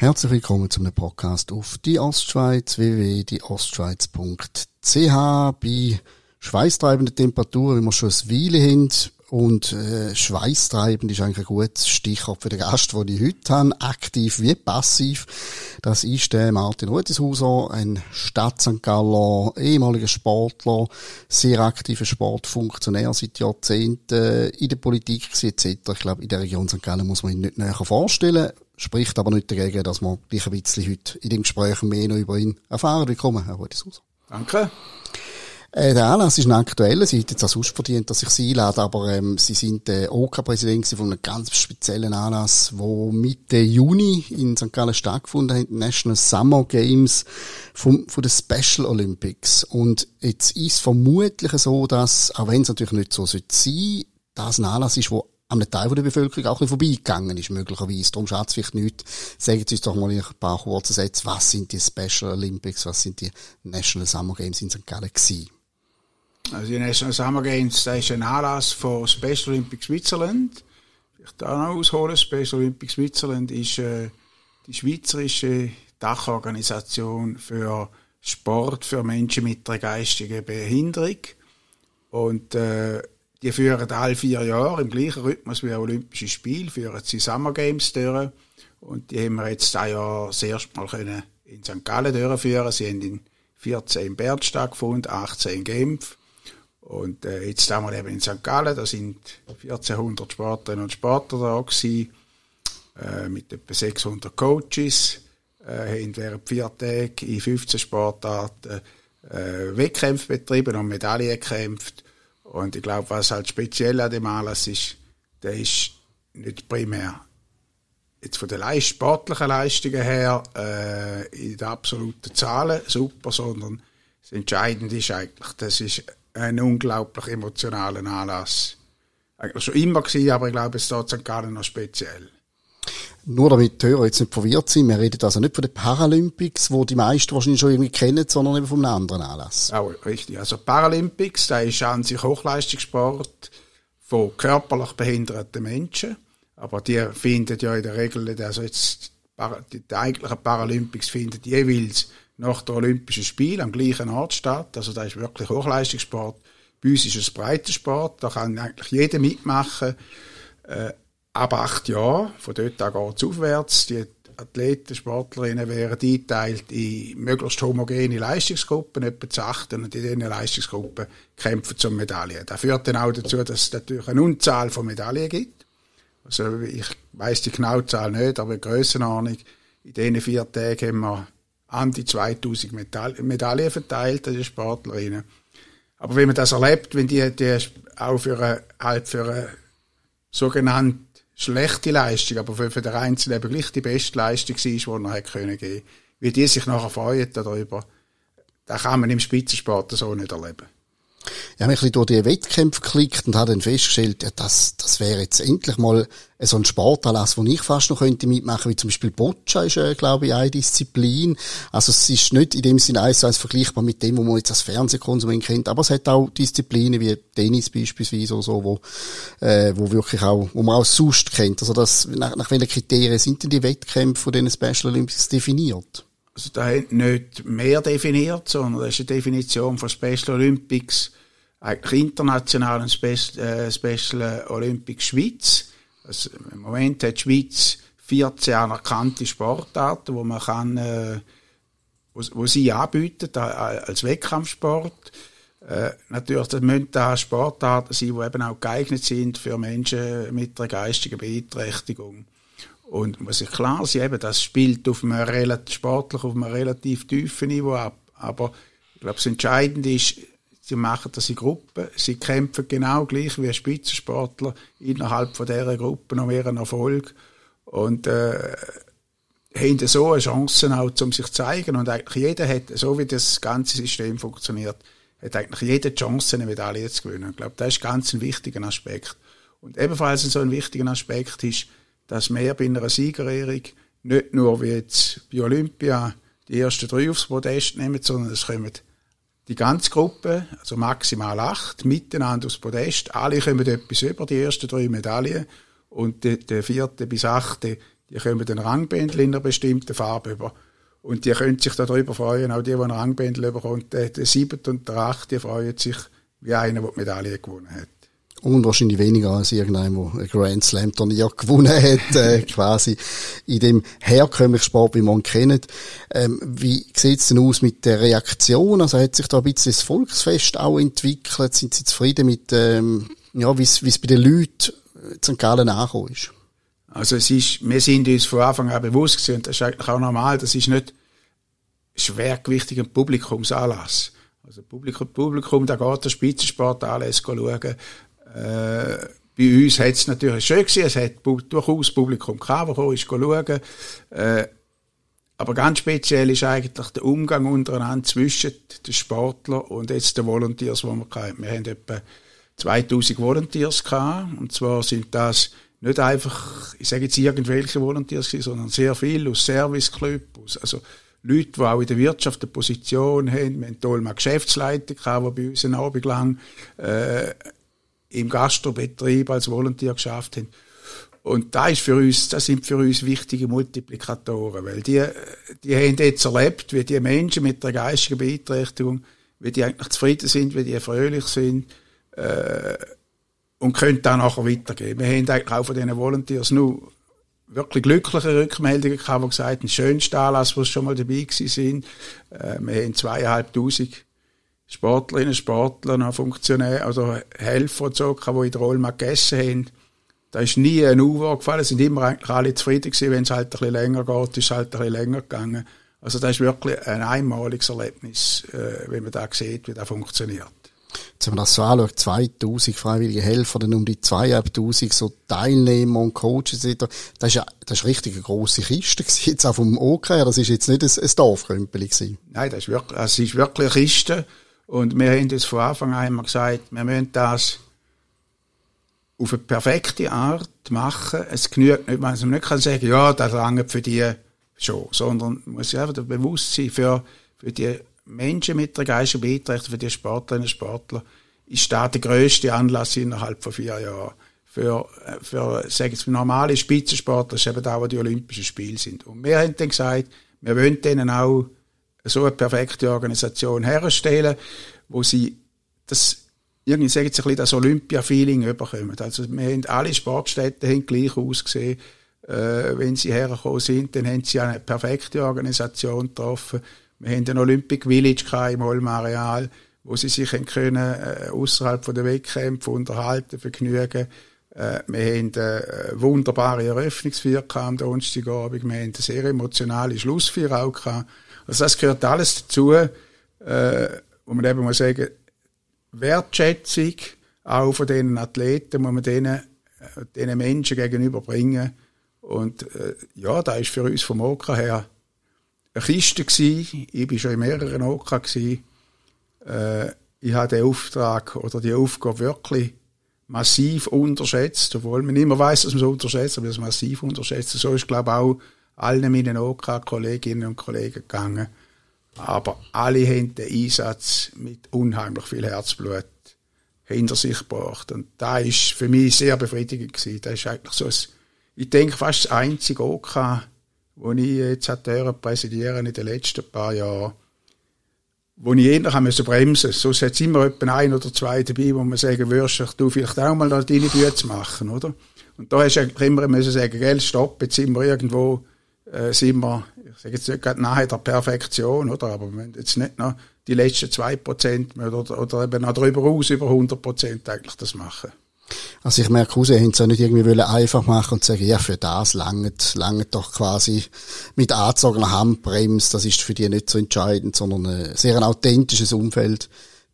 Herzlich willkommen zum Podcast auf die Ostschweiz, www.dieostschweiz.ch bei schweißtreibenden Temperaturen, wie wir schon ein Weile haben. Und äh, schweißtreibend ist eigentlich ein gutes Stichwort für den Gast, den ich heute habe, aktiv wie passiv. Das ist der Martin Rudishauser, ein Stadt St. Galler, ehemaliger Sportler, sehr aktiver Sportfunktionär seit Jahrzehnten in der Politik etc. Ich glaube, in der Region St. Gallen muss man ihn nicht näher vorstellen spricht aber nicht dagegen, dass wir gleich ein bisschen heute in dem Gespräch mehr noch über ihn erfahren. Willkommen, Herr Rudishauser. Danke. Äh, der Anlass ist ein aktueller. Sie hätten jetzt auch sonst verdient, dass ich Sie einlade, aber ähm, Sie sind der OK-Präsident OK von einem ganz speziellen Anlass, wo Mitte Juni in St. Gallen stattgefunden hat, National Summer Games vom, von den Special Olympics. Und jetzt ist vermutlich so, dass, auch wenn es natürlich nicht so sein sollte, das ein Anlass ist, wo an einem Teil der Bevölkerung auch ein bisschen vorbeigegangen ist, möglicherweise. Darum schadet es vielleicht nicht. Sagen Sie uns doch mal in ein paar kurzen Sätze, was sind die Special Olympics, was sind die National Summer Games in St. Gallen gewesen? Also die National Summer Games, das ist ein Anlass von Special Olympics Switzerland. Ich da noch ausholen. Special Olympics Switzerland ist äh, die schweizerische Dachorganisation für Sport für Menschen mit einer geistigen Behinderung. Und äh, die führen alle vier Jahre im gleichen Rhythmus wie Olympische Spiele, führen sie Summer Games durch. Und die haben wir jetzt ein Jahr das erste Mal können in St. Gallen durchführen. Sie haben in 14 in Bern stattgefunden, 18 in Genf. Und äh, jetzt einmal eben in St. Gallen, da sind 1400 Sportlerinnen und Sportler da gewesen, äh, mit etwa 600 Coaches, äh, haben während vier Tagen in 15 Sportarten äh, Wettkämpfe betrieben und Medaillen gekämpft. Und ich glaube, was halt speziell an dem Anlass ist, der ist nicht primär jetzt von den sportlichen Leistungen her äh, in den absoluten Zahlen super, sondern das Entscheidende ist eigentlich, das ist ein unglaublich emotionaler Anlass. Eigentlich schon immer gewesen, aber ich glaube, es ist St. Gallen noch speziell. Nur damit die Hörer jetzt nicht verwirrt sind, wir reden also nicht von den Paralympics, wo die meisten wahrscheinlich schon irgendwie kennen, sondern eben von einem anderen Anlass. Auch richtig. Also Paralympics, da ist an sich Hochleistungssport von körperlich behinderten Menschen. Aber die finden ja in der Regel, also jetzt, die eigentlichen Paralympics finden jeweils nach der Olympischen Spiel am gleichen Ort statt. Also da ist wirklich Hochleistungssport. Bei uns ist es Breitensport, da kann eigentlich jeder mitmachen. Äh, ab acht Jahren, von dort an geht es aufwärts. Die Athleten, Sportlerinnen werden eingeteilt in möglichst homogene Leistungsgruppen, etwa zu achten, und in diesen Leistungsgruppen kämpfen zum Medaillen. Das führt dann auch dazu, dass es natürlich eine Unzahl von Medaillen gibt. Also ich weiß die genaue Zahl nicht, aber Grössenordnung. In diesen vier Tagen haben wir an die 2000 Medaillen verteilt an die Sportlerinnen. Aber wenn man das erlebt, wenn die, die auch für eine, halt für eine sogenannte schlechte Leistung, aber für, den Einzelnen eben gleich die beste Leistung war, die er hätte können geben, wie die sich nachher freuen darüber, das kann man im Spitzensport so nicht erleben. Ich habe mich ein bisschen durch die Wettkämpfe geklickt und habe dann festgestellt, ja, das, das wäre jetzt endlich mal so ein Sportanlass, wo ich fast noch könnte mitmachen, wie zum Beispiel Boccia ist, äh, glaube ich, eine Disziplin. Also es ist nicht in dem Sinne eins zu eins vergleichbar mit dem, wo man jetzt als Fernsehkonsument kennt, aber es hat auch Disziplinen wie Tennis beispielsweise oder so, wo, äh, wo wirklich auch, wo man auch sonst kennt. Also das, nach, nach welchen Kriterien sind denn die Wettkämpfe von diesen Special Olympics definiert? Also da hat nicht mehr definiert, sondern das ist eine Definition von Special Olympics, eigentlich international ein Special, äh, Special Olympics Schweiz. Also Im Moment hat die Schweiz 14 anerkannte Sportarten, wo man kann, äh, wo, wo sie anbieten als Wettkampfsport. Äh, natürlich das müssen da Sportarten sein, die eben auch geeignet sind für Menschen mit einer geistigen Beeinträchtigung. Und muss ich klar sein, eben, das spielt auf einem relativ, sportlich auf einem relativ tiefen Niveau ab. Aber ich glaube, das Entscheidende ist, sie machen das in Gruppen, sie kämpfen genau gleich wie Spitzensportler innerhalb von dieser Gruppe um ihren Erfolg und äh, haben so eine Chance auch, um sich zu zeigen. Und eigentlich jeder hat, so wie das ganze System funktioniert, hat eigentlich jede Chance, eine Medaille zu gewinnen. Ich glaube, das ist ganz ein wichtiger Aspekt. Und ebenfalls so ein wichtiger Aspekt ist, dass wir bei einer Siegerehrung nicht nur wie jetzt bei Olympia die ersten drei aufs Podest nehmen, sondern es kommen die ganze Gruppe, also maximal acht, miteinander aufs Podest. Alle kommen etwas über die ersten drei Medaillen und der, der vierte bis achte, die kommen den Rangbändel in einer bestimmten Farbe über. Und die können sich darüber freuen, auch die, die einen Rangbändel bekommt, der, der siebte und der achte, freuen sich wie einer, der die Medaille gewonnen hat. Und wahrscheinlich weniger als irgendein, der ein Grand Slam Turnier gewonnen hat, äh, quasi in dem herkömmlichen Sport, wie man ihn kennt. Ähm, wie sieht's denn aus mit der Reaktion? Also hat sich da ein bisschen das Volksfest auch entwickelt? Sind Sie zufrieden mit, ähm, ja, wie es bei den Leuten in St. Gallen angekommen ist? Also es ist, wir sind uns von Anfang an bewusst gewesen, und das ist eigentlich auch normal, das ist nicht schwergewichtig ein Publikumsanlass. Also Publikum, Publikum, da geht der Spitzensport alles schauen. Äh, bei uns hat es natürlich schön gewesen, es hat durchaus Publikum gehabt, das schauen. Äh, aber ganz speziell ist eigentlich der Umgang untereinander zwischen den Sportlern und jetzt den Volunteers, die wir hatten. Wir haben etwa 2000 Volunteers gehabt, und zwar sind das nicht einfach, ich sage jetzt irgendwelche Volunteers, sondern sehr viele aus Serviceclubs, also Leute, die auch in der Wirtschaft eine Position haben. Wir hatten mal Geschäftsleiter gehabt, die bei uns einen Abend lang äh, im Gastrobetrieb als Volontier geschafft haben. Und da ist für uns, das sind für uns wichtige Multiplikatoren, weil die, die haben jetzt erlebt, wie die Menschen mit der geistigen Beeinträchtigung, wie die eigentlich zufrieden sind, wie die fröhlich sind, äh, und können dann nachher weitergehen. Wir haben eigentlich auch von diesen Volunteers nur wirklich glückliche Rückmeldungen gehabt, die gesagt haben, schönster Anlass, wo sie schon mal dabei gewesen sind. Äh, wir haben zweieinhalbtausend Sportlerinnen, Sportler, Funktionäre, also Helfer und so, die in der Olma gegessen haben. Da ist nie ein U gefallen, sind immer eigentlich alle zufrieden gewesen, wenn es halt ein bisschen länger geht, ist es halt ein bisschen länger gegangen. Also das ist wirklich ein einmaliges Erlebnis, äh, wenn man da sieht, wie das funktioniert. Jetzt, wenn man das so anschaut, 2000 freiwillige Helfer, dann um die 2500 so Teilnehmer und Coaches, das ist ja, das ist richtig eine grosse Kiste gewesen, jetzt auch vom OK Das ist jetzt nicht ein, ein Dorfkrümpel gewesen. Nein, das ist wirklich, das ist wirklich eine Kiste. Und wir haben das von Anfang an immer gesagt, wir müssen das auf eine perfekte Art machen. Es genügt nicht, man nicht kann sagen, ja, das lange für die schon, sondern man muss sich einfach bewusst sein, für, für die Menschen mit der geistigen Beeinträchtigung, für die Sportlerinnen und Sportler, ist das der grösste Anlass innerhalb von vier Jahren. Für, für, sag jetzt, normale Spitzensportler ist eben da, wo die Olympischen Spiele sind. Und wir haben dann gesagt, wir wollen denen auch so eine perfekte Organisation herstellen, wo sie das irgendwie sagen sie ein bisschen das Olympia-Feeling überkommen. Also wir haben alle Sportstätten haben gleich ausgesehen. Äh, wenn sie hergekommen sind, dann haben sie eine perfekte Organisation getroffen. Wir haben ein Olympic Village im Holm-Areal, wo sie sich können, äh, außerhalb der Wettkämpfe unterhalten, vergnügen. Äh, wir haben eine wunderbare Eröffnungsfeier am Donnerstagabend. Wir haben eine sehr emotionale Schlussfeier auch gehabt. Also das gehört alles dazu, äh, wo man eben muss sagen, Wertschätzung auch von diesen Athleten muss man denen, äh, diesen Menschen gegenüberbringen. Und äh, ja, da ist für uns vom OK her eine Kiste gewesen. Ich war schon in mehreren OK gewesen. Äh, ich habe den Auftrag oder die Aufgabe wirklich massiv unterschätzt, obwohl man immer weiß, dass man es unterschätzt, aber das massiv unterschätzt. So ist, glaube ich, auch allen meinen OK-Kolleginnen und Kollegen gegangen. Aber alle haben den Einsatz mit unheimlich viel Herzblut hinter sich gebracht. Und da ist für mich sehr befriedigend gewesen. Das ist eigentlich so ein, ich denke fast das einzige OK, das ich jetzt hatte präsidieren in den letzten paar Jahren, wo ich eher haben müssen bremsen. Sonst hat es immer etwa ein oder zwei dabei, wo man sagen würde, du vielleicht auch mal deine Bühne machen, oder? Und da hast du eigentlich immer müssen sagen, gell, stopp, jetzt sind wir irgendwo äh, sind wir, ich sage jetzt nicht gerade nahe der Perfektion, oder? Aber wir jetzt nicht noch die letzten zwei Prozent oder, oder eben noch darüber aus, über 100 Prozent eigentlich das machen. Also ich merke, raus, haben es auch nicht irgendwie wollen einfach machen und sagen, ja, für das langt, langt doch quasi mit angezogener Handbremse, das ist für die nicht so entscheidend, sondern ein sehr ein authentisches Umfeld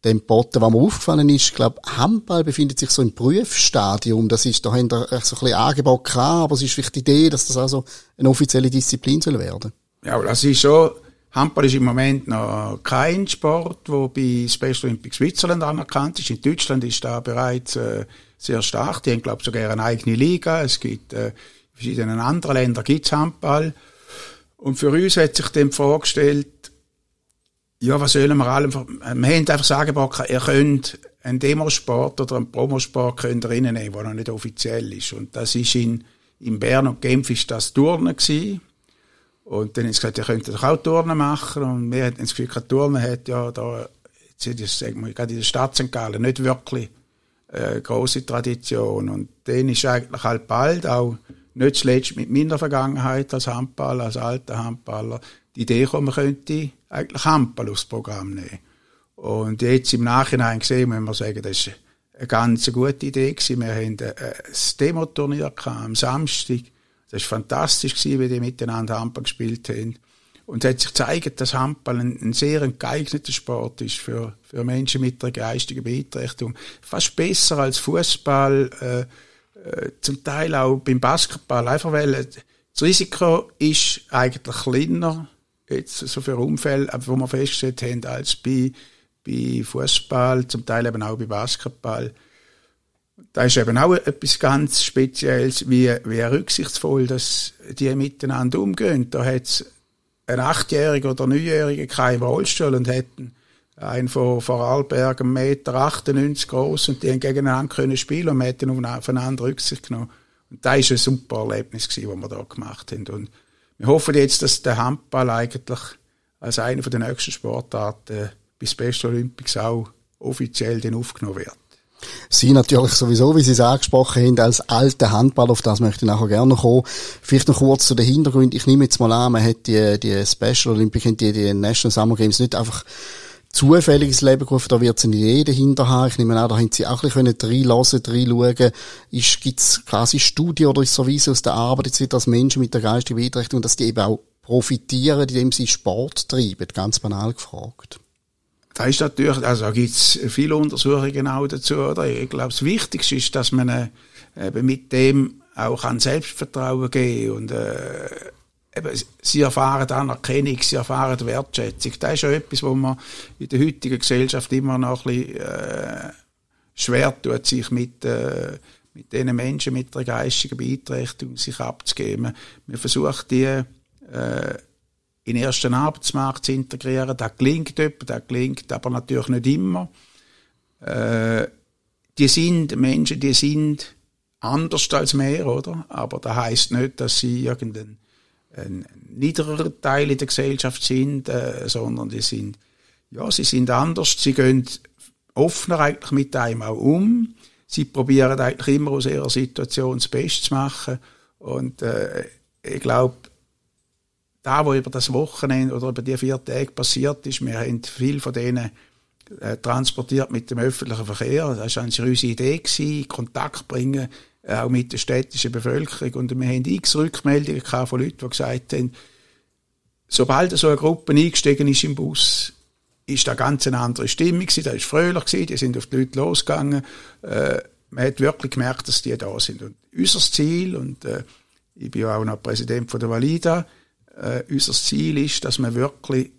dem Botten, was mir aufgefallen ist, ich glaube, Handball befindet sich so im Prüfstadium. Das ist, da haben wir so ein bisschen Angebot gehabt, aber es ist vielleicht die Idee, dass das also eine offizielle Disziplin soll werden. Ja, das ist so. Handball ist im Moment noch kein Sport, wo bei Special Olympics Switzerland anerkannt ist. In Deutschland ist da bereits äh, sehr stark. Die haben, glaube ich, sogar eine eigene Liga. Es gibt äh, in verschiedenen anderen Ländern gibt's Handball. Und für uns hat sich dann vorgestellt, ja, was sollen wir allem, wir haben einfach sagen, ihr könnt einen Demosport oder einen Promosport könnt ihr reinnehmen, der noch nicht offiziell ist. Und das ist in, in Bern und Genf ist das Turnen gewesen. Und dann haben sie gesagt, ihr könnt doch auch Turnen machen. Und wir hatten das Gefühl, Turnen hat ja da, jetzt sagen wir, gerade in der Stadt St. Gallen nicht wirklich äh, große Tradition. Und dann ist eigentlich halt bald auch, nicht zuletzt mit meiner Vergangenheit als Handballer, als alter Handballer, die Idee gekommen, man könnte eigentlich Handball aufs Programm nehmen. Und jetzt im Nachhinein gesehen, muss man sagen, das ist eine ganz gute Idee gewesen. Wir haben ein Demo-Turnier am Samstag. Das war fantastisch gewesen, wie die miteinander Handball gespielt haben. Und es hat sich gezeigt, dass Handball ein, ein sehr geeigneter Sport ist für, für Menschen mit einer geistigen Beeinträchtigung. Fast besser als Fußball, äh, äh, zum Teil auch beim Basketball. Einfach weil das Risiko ist eigentlich kleiner, jetzt so für Unfälle, wo wir festgestellt haben, als bei bei Fußball, zum Teil eben auch bei Basketball. Da ist eben auch etwas ganz Spezielles, wie, wie rücksichtsvoll dass die miteinander umgehen. Da hat ein Achtjähriger oder Neunjähriger keinen Rollstuhl und hätten einen von Vorarlberg, 1,98 Meter groß und die haben gegeneinander können spielen und man hat aufeinander Rücksicht genommen. Und das war ein super Erlebnis, was wir da gemacht haben. Und wir hoffen jetzt, dass der Handball eigentlich als eine der nächsten Sportarten bis Special Olympics auch offiziell dann aufgenommen wird. Sie natürlich sowieso, wie Sie es angesprochen haben, als alter Handball, auf das möchte ich nachher gerne kommen. Vielleicht noch kurz zu den Hintergrund. Ich nehme jetzt mal an, man hat die, die Special Olympics, die, die National Summer Games nicht einfach zufälliges Leben gerufen, da wird es eine Idee dahinter haben. Ich nehme an, da haben Sie auch ein bisschen reinlassen, reinschauen. Ist, gibt's quasi Studien oder ist so wie aus der Arbeit jetzt als Menschen mit der geistigen Beeinträchtigung, dass die eben auch profitieren, indem sie Sport treiben? Ganz banal gefragt. Da ist natürlich, also da gibt's viele Untersuchungen auch dazu, oder? Ich glaube, das Wichtigste ist, dass man äh, eben mit dem auch an Selbstvertrauen gehen und äh, eben, sie erfahren Anerkennung, sie erfahren Wertschätzung. Das ist ja etwas, wo man in der heutigen Gesellschaft immer noch ein bisschen äh, schwer tut, sich mit äh, mit den Menschen mit einer geistigen Beeinträchtigung sich abzugeben. Man versucht die äh, in den ersten Arbeitsmarkt zu integrieren. Das gelingt etwa, das gelingt aber natürlich nicht immer. Äh, die sind Menschen, die sind anders als mehr, oder? Aber das heißt nicht, dass sie irgendein ein niederer Teil in der Gesellschaft sind, äh, sondern die sind, ja, sie sind anders. Sie gehen offener eigentlich mit einem auch um. Sie probieren eigentlich immer aus ihrer Situation das Beste zu machen. Und äh, ich glaube, da, was über das Wochenende oder über die vier Tage passiert ist, wir haben viel von denen äh, transportiert mit dem öffentlichen Verkehr. Das war unsere Idee, gewesen, Kontakt bringen, auch mit der städtischen Bevölkerung. Und wir haben x Rückmeldungen von Leuten, die gesagt haben, sobald so eine Gruppe eingestiegen ist im Bus, ist da ganz eine andere Stimmung gewesen, da ist fröhlich gewesen, die sind auf die Leute losgegangen. Äh, man hat wirklich gemerkt, dass die da sind. Und unser Ziel, und äh, ich bin ja auch noch Präsident von der Valida, äh, unser Ziel ist, dass wir wirklich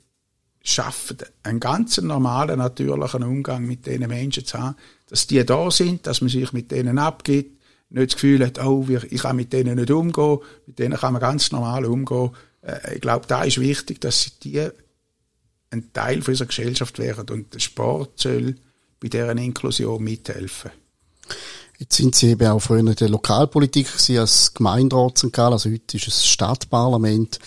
schaffen, einen ganz normalen, natürlichen Umgang mit diesen Menschen zu haben, dass die da sind, dass man sich mit denen abgibt, nicht das Gefühl hat, oh, ich kann mit denen nicht umgehen, mit denen kann man ganz normal umgehen. Äh, ich glaube, da ist wichtig, dass die ein Teil unserer Gesellschaft werden und der Sport soll bei deren Inklusion mithelfen. Jetzt sind Sie eben auch früher in der Lokalpolitik gewesen, als Gemeinderat St. Gallen, also heute ist es Stadtparlament.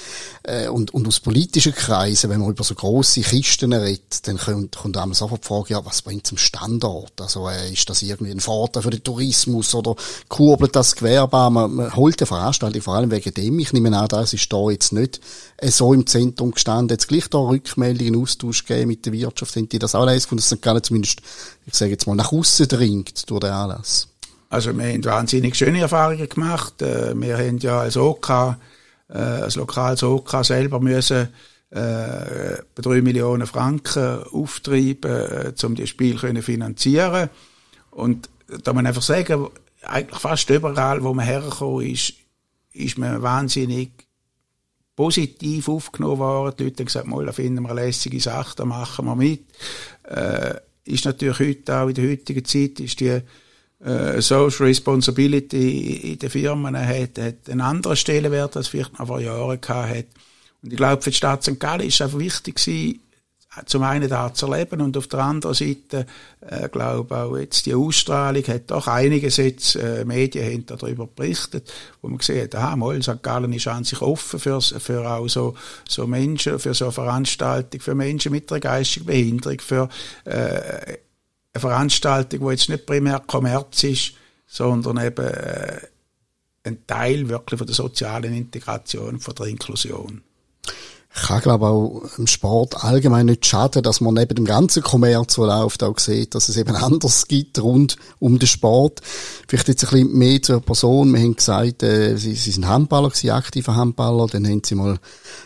Äh, und, und aus politischen Kreisen, wenn man über so grosse Kisten redet, dann kommt, kommt einem sofort die Frage, ja, was bringt zum Standort? Also äh, ist das irgendwie ein Vorteil für den Tourismus oder kurbelt das Gewerbe an? Man, man holt die Veranstaltung vor allem wegen dem. Ich nehme an, das ist da jetzt nicht so im Zentrum gestanden. Jetzt gleich da Rückmeldungen, Austausch geben mit der Wirtschaft. Sind die das auch leise gefunden, dass St. Gallen zumindest, ich sage jetzt mal, nach außen dringt durch den Anlass? Also wir haben wahnsinnig schöne Erfahrungen gemacht. Äh, wir haben ja als OK, äh, als lokales OK selber müssen äh, drei Millionen Franken auftreiben, um das Spiel zu finanzieren. Und da man einfach sagen, eigentlich fast überall, wo man hergekommen ist, ist man wahnsinnig positiv aufgenommen worden. Die Leute haben gesagt, mal, da finden wir eine lässige Sache, da machen wir mit. Äh, ist natürlich heute auch in der heutigen Zeit, ist die äh, Social Responsibility in den Firmen hat, hat einen anderen Stellenwert, als vielleicht noch vor Jahren gehabt hat. Und ich glaube, für die Stadt St. Gallen ist es einfach wichtig gewesen, zum einen da zu erleben und auf der anderen Seite, äh, glaube auch jetzt die Ausstrahlung hat doch einiges jetzt, äh, Medien haben darüber berichtet, wo man gesehen hat, aha, mal, St. Gallen ist an sich offen für, für auch so, so Menschen, für so eine Veranstaltung, für Menschen mit einer geistigen Behinderung, für äh, eine Veranstaltung, die jetzt nicht primär Kommerz ist, sondern eben äh, ein Teil wirklich von der sozialen Integration, von der Inklusion kann, glaube auch im Sport allgemein nicht schaden, dass man neben dem ganzen Kommerz, der läuft, auch sieht, dass es eben anders gibt rund um den Sport. Vielleicht jetzt ein bisschen mehr zur Person. Wir haben gesagt, äh, sie, sie sind Handballer, sie aktiver Handballer. Dann haben sie mal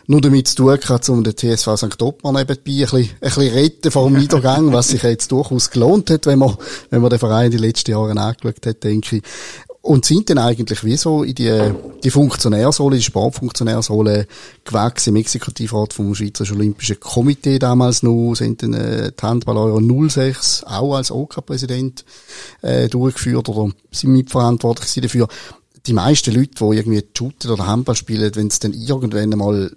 nur damit zu tun gehabt, um den TSV St. Ottmar nebenbei ein bisschen, ein bisschen retten vor dem Niedergang, was sich jetzt durchaus gelohnt hat, wenn man, wenn man den Verein die letzten Jahre angeschaut hat, denke ich. Und sind dann eigentlich wie so in die, die Funktionärsrolle, die Sportfunktionärsrolle gewachsen im Exekutivrat vom Schweizerischen Olympischen Komitee damals noch, sind dann äh, die Handball-Euro 06 auch als OK-Präsident äh, durchgeführt oder sind mitverantwortlich dafür. Die meisten Leute, die irgendwie shooten oder Handball spielen, wenn es dann irgendwann einmal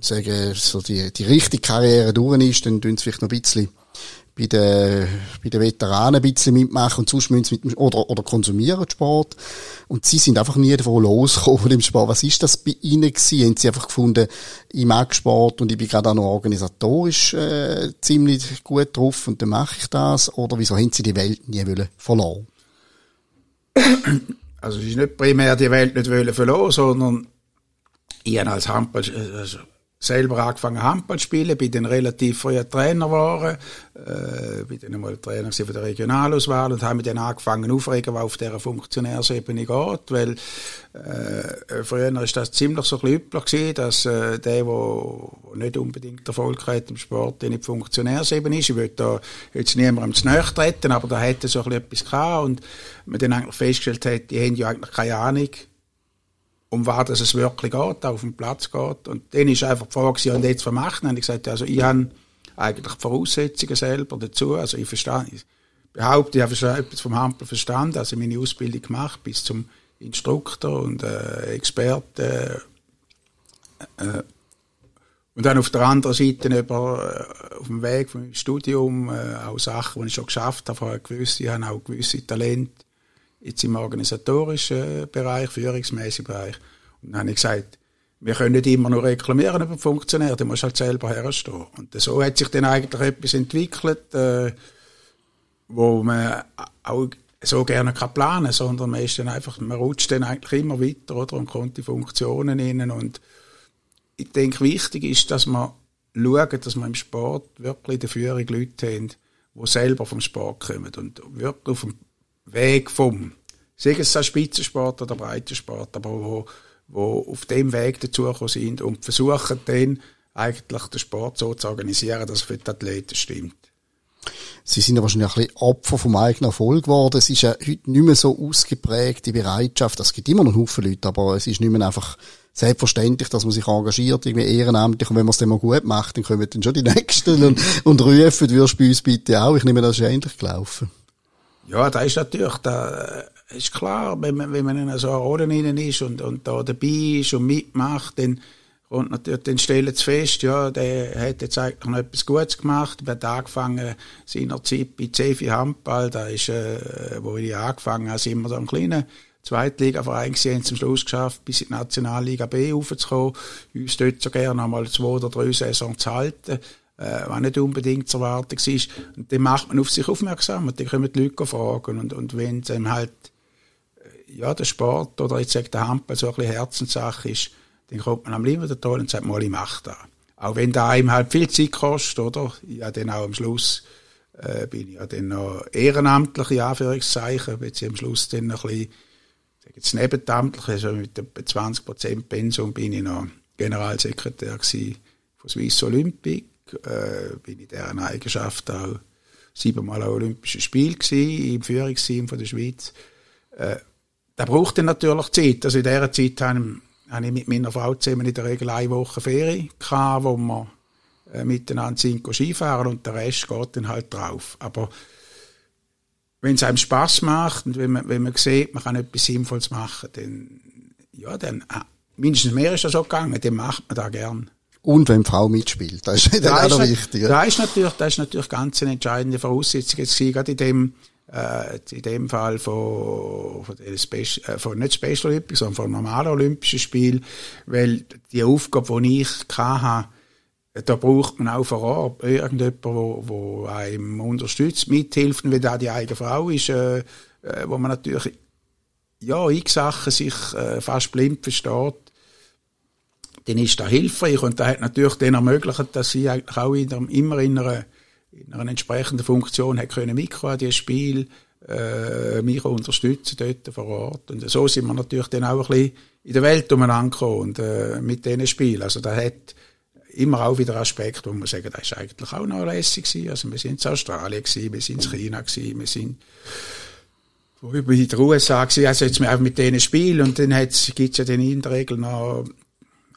sagen, so die, die richtige Karriere durch ist, dann tun sie vielleicht noch ein bisschen bei den, bei den Veteranen ein bisschen mitmachen und sonst müssen sie mit oder, oder konsumieren Sport. Und sie sind einfach nie davon losgekommen von dem Sport. Was ist das bei ihnen gewesen? Haben sie einfach gefunden, ich mag Sport und ich bin gerade auch noch organisatorisch äh, ziemlich gut drauf und dann mache ich das? Oder wieso haben sie die Welt nie wollen verloren? Also es ist nicht primär die Welt nicht wollen verloren, sondern ich als Handball, also selber angefangen Handball zu spielen, bin dann relativ früh Trainer geworden, äh, bin dann mal Trainer von der Regionalauswahl und habe mich dann angefangen aufregen, was auf dieser Funktionärsebene geht, weil äh, früher ist das ziemlich so üblich gewesen, dass äh, der, der nicht unbedingt Erfolg hat im Sport, in die Funktionärsebene ist. Ich will da jetzt niemandem zu nahe treten, aber da hätte so ein bisschen etwas gehabt und man dann eigentlich festgestellt hat, die haben ja eigentlich keine Ahnung, um was es wirklich geht, auf dem Platz geht. Und dann ist einfach die Frage, und jetzt was machen? Und ich gesagt, also ich habe eigentlich die Voraussetzungen selber dazu. Also ich verstehe, ich behaupte, ich habe schon etwas vom Hampel verstanden, also meine Ausbildung gemacht bis zum Instruktor und äh, Experte. Äh, und dann auf der anderen Seite über, äh, auf dem Weg vom Studium äh, auch Sachen, die ich schon geschafft habe, gewusst, ich habe auch gewisse Talente jetzt im organisatorischen Bereich, führungsmäßigen Bereich. Dann habe ich gesagt, wir können nicht immer nur reklamieren über Funktionäre, du musst halt selber herstehen. Und so hat sich dann eigentlich etwas entwickelt, äh, wo man auch so gerne kann planen, sondern man ist dann einfach, man rutscht dann eigentlich immer weiter, oder, und kommt die Funktionen innen und ich denke, wichtig ist, dass man schaut, dass man im Sport wirklich in der Führung Leute haben, die selber vom Sport kommen und wirklich auf dem Weg vom, sei es ein Spitzensport oder Breitensport, aber wo, wo auf dem Weg dazu sind und versuchen dann eigentlich den Sport so zu organisieren, dass es für die Athleten stimmt. Sie sind ja wahrscheinlich ein bisschen Opfer vom eigenen Erfolg geworden. Es ist ja heute nicht mehr so ausgeprägt, die Bereitschaft. Es gibt immer noch einen Haufen Leute, aber es ist nicht mehr einfach selbstverständlich, dass man sich engagiert, irgendwie ehrenamtlich. Und wenn man es dann mal gut macht, dann kommen dann schon die Nächsten und, und rufen, würdest du bei uns bitte auch. Ich nehme, das ist ähnlich gelaufen. Ja, da ist natürlich, da ist klar, wenn man, wenn man in so einer Rolle ist und, und da dabei ist und mitmacht, dann kommt natürlich, dann stellen sie fest, ja, der hat jetzt eigentlich noch etwas Gutes gemacht, er hat angefangen seinerzeit bei Cefi Handball, da ist, äh, wo ich angefangen habe, sind wir so ein kleiner Zweitliga-Verein gewesen, zum Schluss geschafft, bis in die Nationalliga B aufzukommen, uns dort so gerne einmal zwei oder drei Saisons zu halten äh, was nicht unbedingt zu erwarten war. Und dann macht man auf sich aufmerksam und dann können die Leute fragen. Und, und wenn es einem halt, ja, der Sport oder jetzt sagt der Hampel so ein bisschen Herzenssache ist, dann kommt man am Limit da und sagt, mal, ich mache das. Auch wenn da einem halt viel Zeit kostet, oder? Ja, dann auch am Schluss, äh, bin ich ja dann noch ehrenamtlich, in Anführungszeichen, bin ich am Schluss dann noch ein bisschen, sag jetzt nebenamtlich, also mit 20% Pensum bin ich noch Generalsekretär von Swiss Olympic äh, bin in dieser Eigenschaft auch siebenmal an Olympischen Spielen gewesen, im Führungsteam von der Schweiz. Äh, da braucht dann natürlich Zeit. Also in dieser Zeit habe ich, habe ich mit meiner Frau zusammen in der Regel eine Woche Ferien gehabt, wo wir äh, miteinander sind Skifahren und der Rest geht dann halt drauf. Aber wenn es einem Spaß macht und wenn man, wenn man sieht, man kann etwas Sinnvolles machen, dann, ja, dann, äh, mindestens mehr ist das so gegangen, dann macht man da gern. Und wenn die Frau mitspielt. Das ist dann auch noch wichtig. Das ist natürlich, das ist natürlich ganz eine entscheidende Voraussetzung jetzt gerade in dem, äh, in dem Fall von, von, Special, äh, von nicht Special Olympics, sondern von normalen Olympischen Spielen, weil die Aufgabe, die ich hatte, da braucht man auch vor Ort irgendjemand, wo, wo einem unterstützt, mithilft, wenn da die eigene Frau ist, äh, äh, wo man natürlich ja, x Sachen sich äh, fast blind versteht, dann ist da hilfreich. Und da hat natürlich den ermöglicht, dass sie eigentlich auch in der, immer in einer, in einer entsprechenden Funktion hat können mitkommen, dieses Spiel, äh, mich unterstützen dort vor Ort. Und so sind wir natürlich dann auch ein bisschen in der Welt umeinander gekommen und, äh, mit diesen Spielen. Also da hat immer auch wieder Aspekt, wo man sagen, das ist eigentlich auch noch lässig gewesen. Also wir sind in Australien gewesen, wir sind in China gewesen, wir sind wo ich in den USA gewesen, also jetzt auch mit denen spielen und dann gibt es ja dann in der Regel noch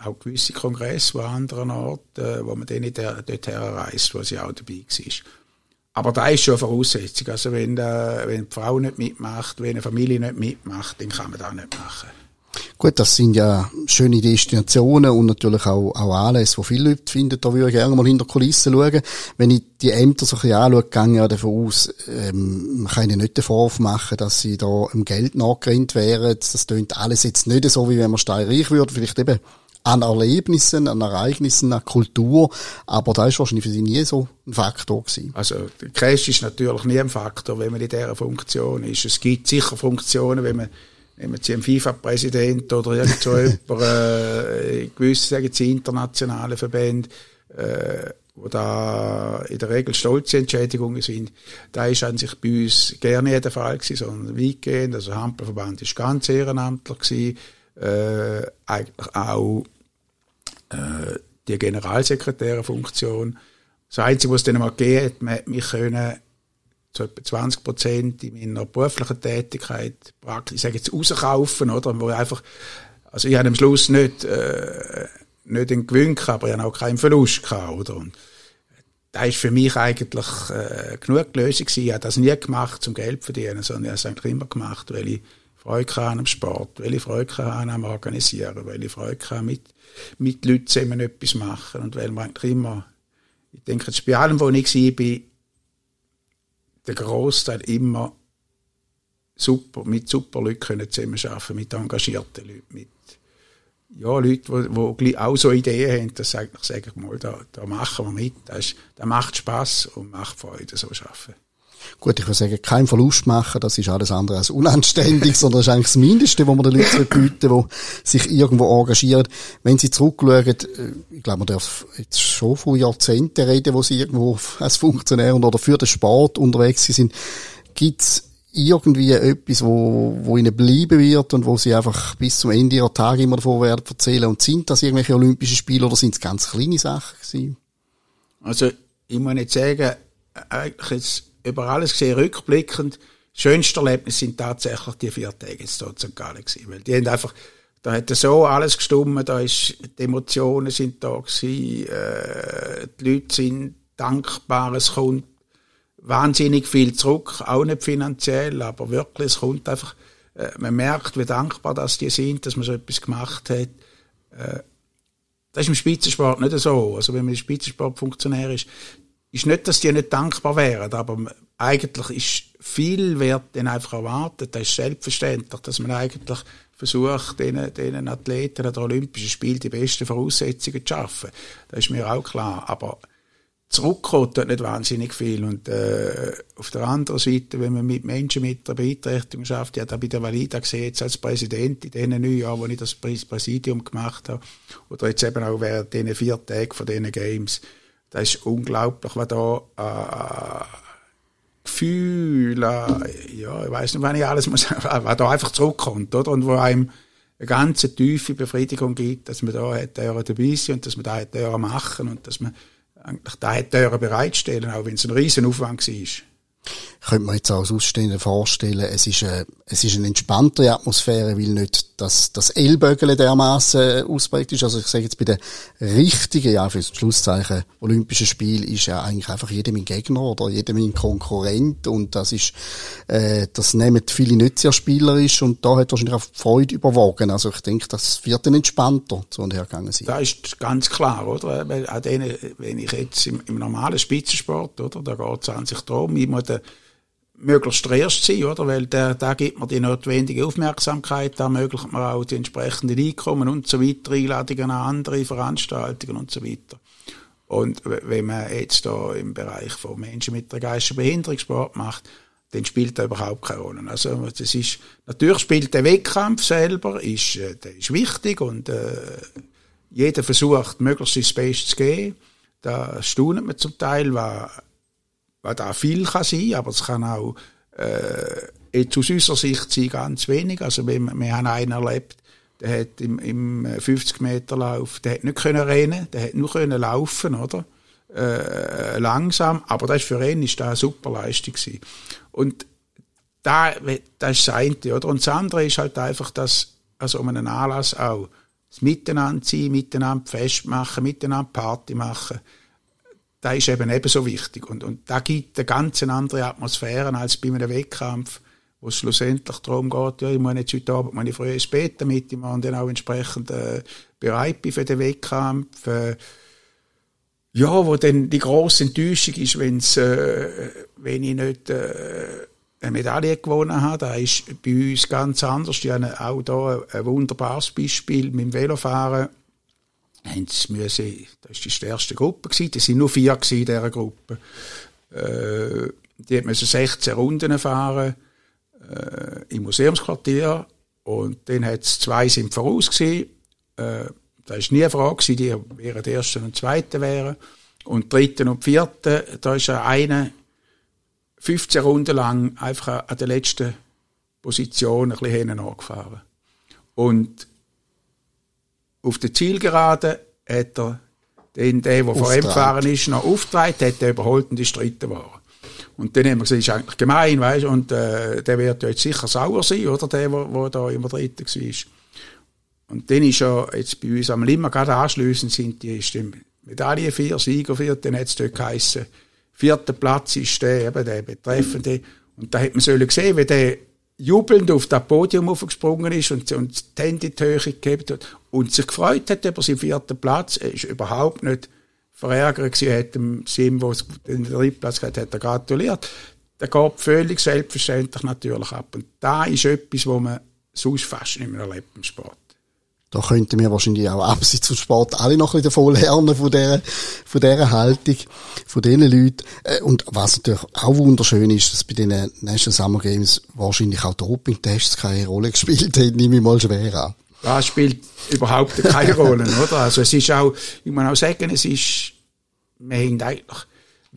auch gewisse Kongresse an anderen Orten, äh, wo man dann nicht dort herreist, wo sie auch dabei war. Aber da ist schon eine Voraussetzung. Also wenn, äh, wenn die Frau nicht mitmacht, wenn eine Familie nicht mitmacht, dann kann man das nicht machen. Gut, das sind ja schöne Destinationen und natürlich auch, auch Anlässe, wo viele Leute finden, da würde ich gerne mal hinter Kulissen schauen. Wenn ich die Ämter so ein bisschen anschaue, gehe ja davon aus, ähm, man kann ihnen nicht den Vorwurf machen, dass sie da im Geld nachgerannt wären. Das tönt alles jetzt nicht so, wie wenn man steinreich würde. Vielleicht eben an Erlebnissen, an Ereignissen, an Kultur. Aber da ist wahrscheinlich für sie nie so ein Faktor gewesen. Also, der Cash ist natürlich nie ein Faktor, wenn man in dieser Funktion ist. Es gibt sicher Funktionen, wenn man nehmen Sie einen FIFA-Präsident oder irgend so jemand, äh, gewisse, sagen Sie, internationale Verbände, äh, wo da in der Regel stolze Entschädigungen sind. Da ist an sich bei uns gerne der Fall gewesen, sondern weitgehend. Also der Hampelverband ist ganz ehrenamtlich gewesen, äh, eigentlich auch die Generalsekretärenfunktion. Das Einzige, was es dann mal gegeben hat, man hat mich können zu etwa 20 Prozent in meiner beruflichen Tätigkeit praktisch, ich sage jetzt, rauskaufen, oder? Wo ich einfach, also ich habe am Schluss nicht, äh, nicht einen Gewinn gehabt, aber ich habe auch keinen Verlust gehabt, oder? Und das ist für mich eigentlich äh, genug die Lösung gewesen. Ich habe das nie gemacht, zum Geld zu verdienen, sondern ich habe es eigentlich immer gemacht, weil ich Freude hatte am Sport, weil ich Freude hatte am Organisieren, weil ich Freude hatte mit, mit Leuten zusammen etwas machen und weil man immer, ich denke, bei allem, wo ich war, der Großteil immer super, mit super Leuten können zusammenarbeiten, mit engagierten Leuten, mit ja, Leute, die, die auch so Ideen haben, das sage ich, mal, da, da machen wir mit. Das, ist, das macht Spaß und macht Freude, so arbeiten. Gut, ich würde sagen, keinen Verlust machen, das ist alles andere als unanständig, sondern das ist eigentlich das Mindeste, was man den Leuten bieten die sich irgendwo engagieren. Wenn sie zurückschauen, äh, ich glaube, man darf jetzt schon von Jahrzehnten reden, wo sie irgendwo als Funktionär oder für den Sport unterwegs sind, gibt's irgendwie etwas, wo, wo ihnen bleiben wird und wo sie einfach bis zum Ende ihrer Tage immer davon werden erzählen? Und sind das irgendwelche Olympische Spiele oder sind es ganz kleine Sachen gewesen? Also, ich muss nicht sagen, eigentlich jetzt über alles gesehen, rückblickend, das schönste Erlebnis sind tatsächlich die vier Tage in St. Gallen gewesen, weil die haben einfach, da hat so alles gestummt, da ist, die Emotionen sind da gewesen, äh, die Leute sind dankbar, es kommt wahnsinnig viel zurück, auch nicht finanziell, aber wirklich, es kommt einfach, äh, man merkt, wie dankbar dass die sind, dass man so etwas gemacht hat. Äh, das ist im Spitzensport nicht so. Also wenn man im Spitzensport Funktionär ist, ist nicht, dass die nicht dankbar wären, aber eigentlich ist viel Wert dann einfach erwartet. Das ist selbstverständlich, dass man eigentlich versucht, diesen, diesen Athleten an den Olympischen Spielen die besten Voraussetzungen zu schaffen. Das ist mir auch klar. Aber zurückkommt dort nicht wahnsinnig viel. Und äh, auf der anderen Seite, wenn man mit Menschen mit der Beeinträchtigung schafft, ja, da bei der Valida gesehen, jetzt als Präsident in diesen neun Jahren, wo ich das Präsidium gemacht habe, oder jetzt eben auch während diesen vier Tagen von diesen Games, das ist unglaublich, was da äh, Gefühl, äh, ja, ich weiß nicht, wann ich alles muss, was da einfach zurückkommt, oder? Und wo einem eine ganz tiefe Befriedigung gibt, dass man da hat dabei sein und dass man da hat machen und dass man eigentlich da hat bereitstellen, auch wenn es ein riesen Aufwand war. Könnte man jetzt als Ausstehender vorstellen, es ist, eine, es ist eine entspanntere Atmosphäre, weil nicht dass das Ellbögele dermaßen ausprägt ist. Also ich sage jetzt bei den richtigen, ja, für Schlusszeichen, Olympischen Spiel ist ja eigentlich einfach jeder mein Gegner oder jeder mein Konkurrent und das ist, äh, das nehmen viele nicht sehr spielerisch und da hat wahrscheinlich auch Freude überwogen. Also ich denke, das wird dann entspannter zu und her gegangen sein. Das ist ganz klar, oder? Weil an denen, wenn ich jetzt im, im normalen Spitzensport, oder, da geht es an sich darum, ich muss möglichst erst sein, oder? Weil da, da gibt man die notwendige Aufmerksamkeit, da ermöglicht man auch die entsprechenden Einkommen und so weiter, Einladungen an andere Veranstaltungen und so weiter. Und wenn man jetzt da im Bereich von Menschen mit einer geistigen Behinderung Sport macht, dann spielt das überhaupt keine Rolle. Also, das ist, natürlich spielt der Wettkampf selber, ist, äh, der ist wichtig und, äh, jeder versucht, möglichst ins Space zu gehen. Da staunet man zum Teil, was was da viel kann sein, aber es kann auch äh, jetzt aus unserer Sicht sein ganz wenig. Also wir, wir haben einen erlebt, der hat im, im 50 Meter Lauf, der hat nicht können rennen, der hat nur können laufen, oder? Äh, langsam, aber das für ihn ist das eine super Leistung gewesen. Und da, das ist das eine, oder? Und das andere ist halt einfach, dass, also um einen Anlass auch, das Miteinander sein, miteinander festmachen, miteinander Party machen, da ist eben ebenso wichtig. Und, und da gibt eine ganz andere Atmosphäre als bei einem Wettkampf, wo es schlussendlich darum geht, ja, ich muss jetzt heute Abend meine früh ins Bett, damit ich dann auch entsprechend äh, bereit bin für den Wettkampf. Äh, ja, wo dann die grosse Enttäuschung ist, wenn's, äh, wenn ich nicht äh, eine Medaille gewonnen habe. Das ist bei uns ganz anders. Ich habe auch hier ein wunderbares Beispiel mit dem Velofahren haben sie müssen, das war die erste Gruppe, gewesen, das sind nur vier in dieser Gruppe. Äh, die mussten 16 Runden fahren äh, im Museumsquartier und dann hat es zwei sind voraus gewesen. Äh, da ist nie eine Frage gewesen, die wären der erste und zweite wären. Und dritten und vierten, da ist einer 15 Runden lang einfach an der letzten Position ein bisschen hinten angefahren. Und auf der Zielgerade hat er den, der, der vor ihm gefahren ist, noch aufgetragen, hat er überholt und ist dritter geworden. Und dann haben wir gesagt, das ist eigentlich gemein, weißt und äh, der wird ja jetzt sicher sauer sein, oder, der, der, da immer dritter war. Und dann ist er jetzt bei uns am Limmer, gerade anschliessend sind die, ist die Medaille vier, Sieger vier, dann hat es dort geheissen, vierter Platz ist der, eben der Betreffende. Und da hat man sollen sehen, wie der jubelnd auf das Podium aufgesprungen ist und, und die Hände in die Höhe gegeben hat und sich gefreut hat über seinen vierten Platz. Er ist überhaupt nicht verärgert gewesen, er hat dem Sim, der den dritten Platz hat, hat er gratuliert. Der geht völlig selbstverständlich natürlich ab. Und da ist etwas, was man sonst fast nicht mehr erlebt im Sport. Da könnten wir wahrscheinlich auch abseits vom Sport alle noch ein bisschen davon lernen, von dieser, von dieser Haltung, von diesen Leuten. Äh, und was natürlich auch wunderschön ist, dass bei den National Summer Games wahrscheinlich auch Doping-Tests keine Rolle gespielt haben, nehme ich mal schwer an. Das spielt überhaupt keine Rolle, oder? Also es ist auch, ich muss auch sagen, es ist, wir haben eigentlich,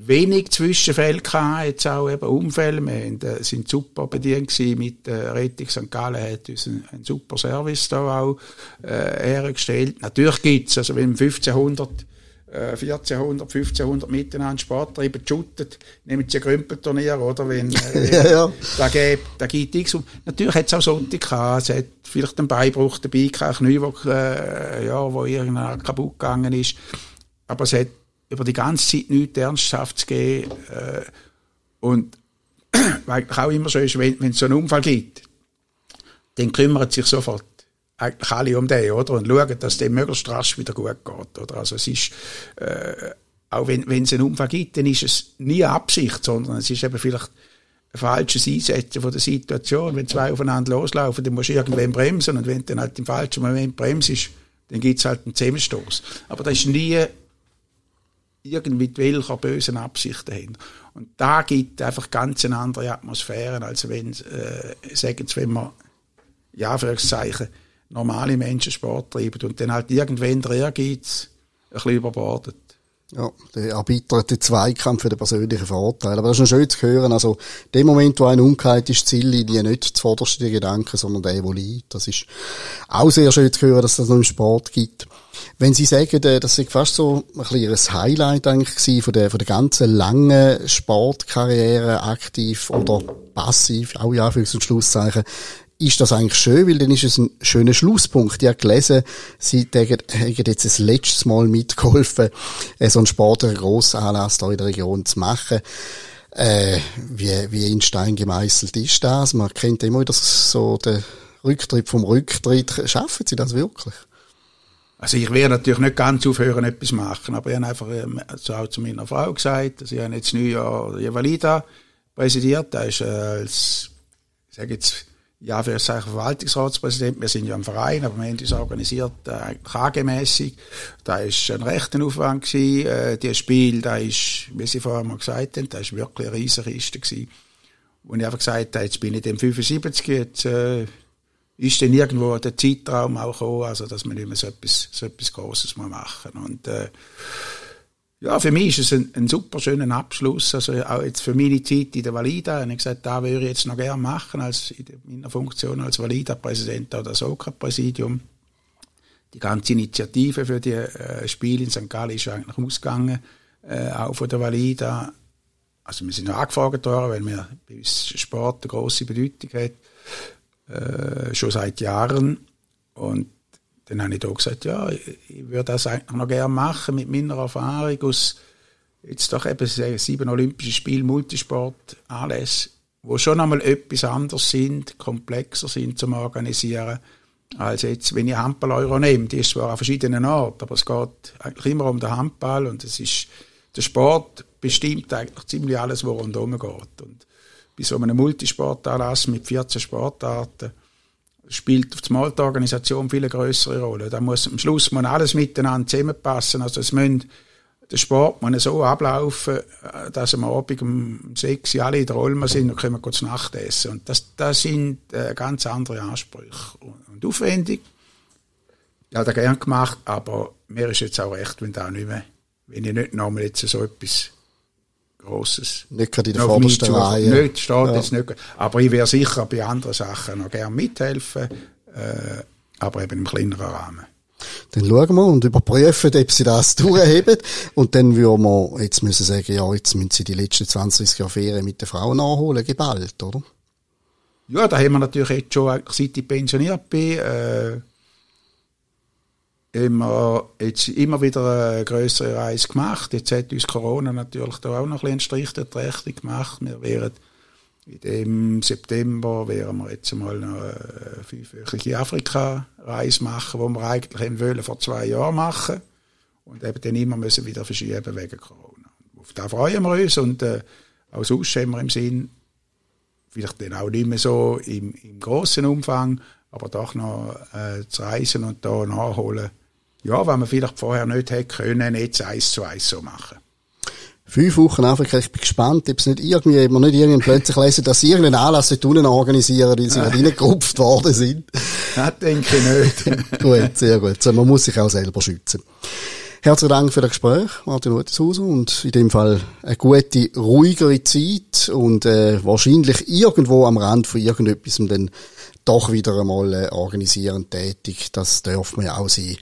wenig Zwischenfälle gehabt, jetzt auch eben Unfälle. Wir äh, sind super bedient gewesen mit der äh, Rettung St. Gallen hat uns einen, einen super Service da auch äh, hergestellt. Natürlich gibt's, also wenn 1500 1400, 1500 miteinander Sport treiben, shootet, nehmen sie ein Grümpelturnier, oder? Wenn, äh, ja, ja. Da gibt, da gibt X. Und natürlich hat es auch Sonntag gehabt. Es hat vielleicht einen Beibruch dabei gehabt, Knie, wo, äh, ja, wo irgendeiner kaputt gegangen ist. Aber es hat über die ganze Zeit nichts Ernsthaftes gegeben. Äh, und eigentlich auch immer so ist, wenn, wenn es so einen Unfall gibt, dann kümmert sich sofort eigentlich alle um den, oder? Und schauen, dass dem möglichst rasch wieder gut geht, oder? Also es ist, äh, auch wenn, wenn es einen Unfall gibt, dann ist es nie Absicht, sondern es ist eben vielleicht ein falsches Einsetzen von der Situation. Wenn zwei aufeinander loslaufen, dann musst du irgendwann bremsen und wenn du dann halt im falschen Moment bremst, dann gibt es halt einen Zusammenstoß. Aber das ist nie irgendwie welcher bösen Absichten haben. Und da gibt einfach ganz eine andere Atmosphäre, als wenn, äh, sagen Sie, wenn man, ja, für Zeichen, normale Menschen Sport treiben und dann halt irgendwann der Ehrgeiz ein bisschen überbordet. Ja, der erbitterte Zweikampf für den persönlichen Vorteil. Aber das ist noch schön zu hören. Also, dem Moment, wo ein umgeht, ist die Ziellinie nicht zuvorderst der Gedanke, sondern der, wo liegt. Das ist auch sehr schön zu hören, dass das noch im Sport gibt. Wenn Sie sagen, äh, das ist fast so ein ein Highlight eigentlich von der, von der ganzen langen Sportkarriere, aktiv oder passiv, auch ja, für und Schlusszeichen, ist das eigentlich schön, weil dann ist es ein schöner Schlusspunkt. Ich habe gelesen, Sie haben jetzt das letzte Mal mitgeholfen, äh, so einen sportlichen Grossanlass hier in der Region zu machen. Äh, wie, wie in Stein gemeißelt ist das? Man kennt immer wieder so den Rücktritt vom Rücktritt. Schaffen Sie das wirklich? Also ich werde natürlich nicht ganz aufhören, etwas machen, aber ich habe einfach ähm, so auch zu meiner Frau gesagt, dass ich jetzt Neujahr die Valida präsidiert, da ist äh, als, ich sage jetzt, ja, für sagen Verwaltungsratspräsident, wir sind ja ein Verein, aber wir haben uns organisiert, äh, KG-mässig. Da ist ein rechter Aufwand gewesen, äh, das Spiel, da ist, wie Sie vorher mal gesagt haben, da ist wirklich eine riesige Kiste gewesen. Und ich einfach gesagt habe, jetzt bin ich dem 75, jetzt, äh, ist dann irgendwo der Zeitraum auch gekommen, also, dass man nicht mehr so etwas, so etwas Grosses machen Und, äh, ja, für mich ist es ein, ein super schöner Abschluss. Also auch jetzt für meine Zeit in der Valida. Und ich gesagt, da würde ich jetzt noch gerne machen, als in meiner Funktion als Valida-Präsident oder Soka-Präsidium. Die ganze Initiative für die äh, Spiele in St. Gallen ist eigentlich ausgegangen, äh, auch von der Valida. Also wir sind noch angefragt worden, weil mir bei uns Sport eine grosse Bedeutung hat, äh, schon seit Jahren. Und dann habe ich da gesagt, ja, ich würde das eigentlich noch gerne machen mit meiner Erfahrung aus jetzt doch eben sieben Olympische Spiele, Multisport, alles, wo schon einmal etwas anders sind, komplexer sind zum Organisieren, als jetzt, wenn ich Handball-Euro nehme. Die ist zwar an verschiedenen Orten, aber es geht eigentlich immer um den Handball und es ist, der Sport bestimmt eigentlich ziemlich alles, was rundherum geht. Und bei so einem Multisportanlass mit 14 Sportarten, spielt auf die Organisation viel größere Rolle. Da muss am Schluss muss alles miteinander zusammenpassen. Also es müssen, der Sport muss so ablaufen, dass am Abend um sechs alle in der Olma sind und können kurz Nacht essen. Und das, das sind äh, ganz andere Ansprüche und aufwendig. Ich habe das gerne gemacht, aber mir ist jetzt auch recht, wenn da nicht mehr, wenn ich nicht nochmal jetzt so etwas Grosses. Nicht gerade in der vordersten Reihe. Nicht, steht ja. jetzt nicht. Aber ich wäre sicher bei anderen Sachen noch gerne mithelfen, äh, aber eben im kleineren Rahmen. Dann schauen wir und überprüfen, ob sie das durchheben. Und dann würden wir jetzt müssen sagen, ja, jetzt müssen sie die letzten 20 Jahre Ferien mit der Frau nachholen, geballt, oder? Ja, da haben wir natürlich jetzt schon, seit ich pensioniert bin, äh, immer, jetzt immer wieder eine größere Reise gemacht. Jetzt hat uns Corona natürlich da auch noch ein einen Strich der Rechnung gemacht. Wir wären in dem September wären wir jetzt mal eine fünfwöchige Afrika-Reise machen, die wir eigentlich wollen vor zwei Jahren machen und eben dann immer müssen wieder verschieben wegen Corona. Auf das freuen wir uns und äh, auch sonst haben wir im Sinn, vielleicht dann auch nicht mehr so im, im grossen Umfang, aber doch noch äh, zu reisen und da nachholen, ja, wenn man vielleicht vorher nicht hätte können, jetzt eins zu eins so machen. Fünf Wochen Afrika, ich bin gespannt, ob es nicht irgendwie, ob man nicht irgendwie plötzlich lesen, dass sie irgendeinen Anlass unten organisieren, weil sie reingerupft worden sind. Das denke ich nicht. gut, sehr gut. So, man muss sich auch selber schützen. Herzlichen Dank für das Gespräch, Martin Rutenshauser, und in dem Fall eine gute, ruhigere Zeit und äh, wahrscheinlich irgendwo am Rand von irgendetwas dann doch wieder einmal äh, organisieren tätig. Das darf man ja auch sein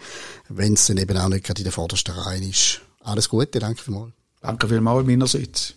wenn es dann eben auch nicht gerade in der vordersten Reihe ist. Alles Gute, danke vielmals. Danke vielmals meinerseits.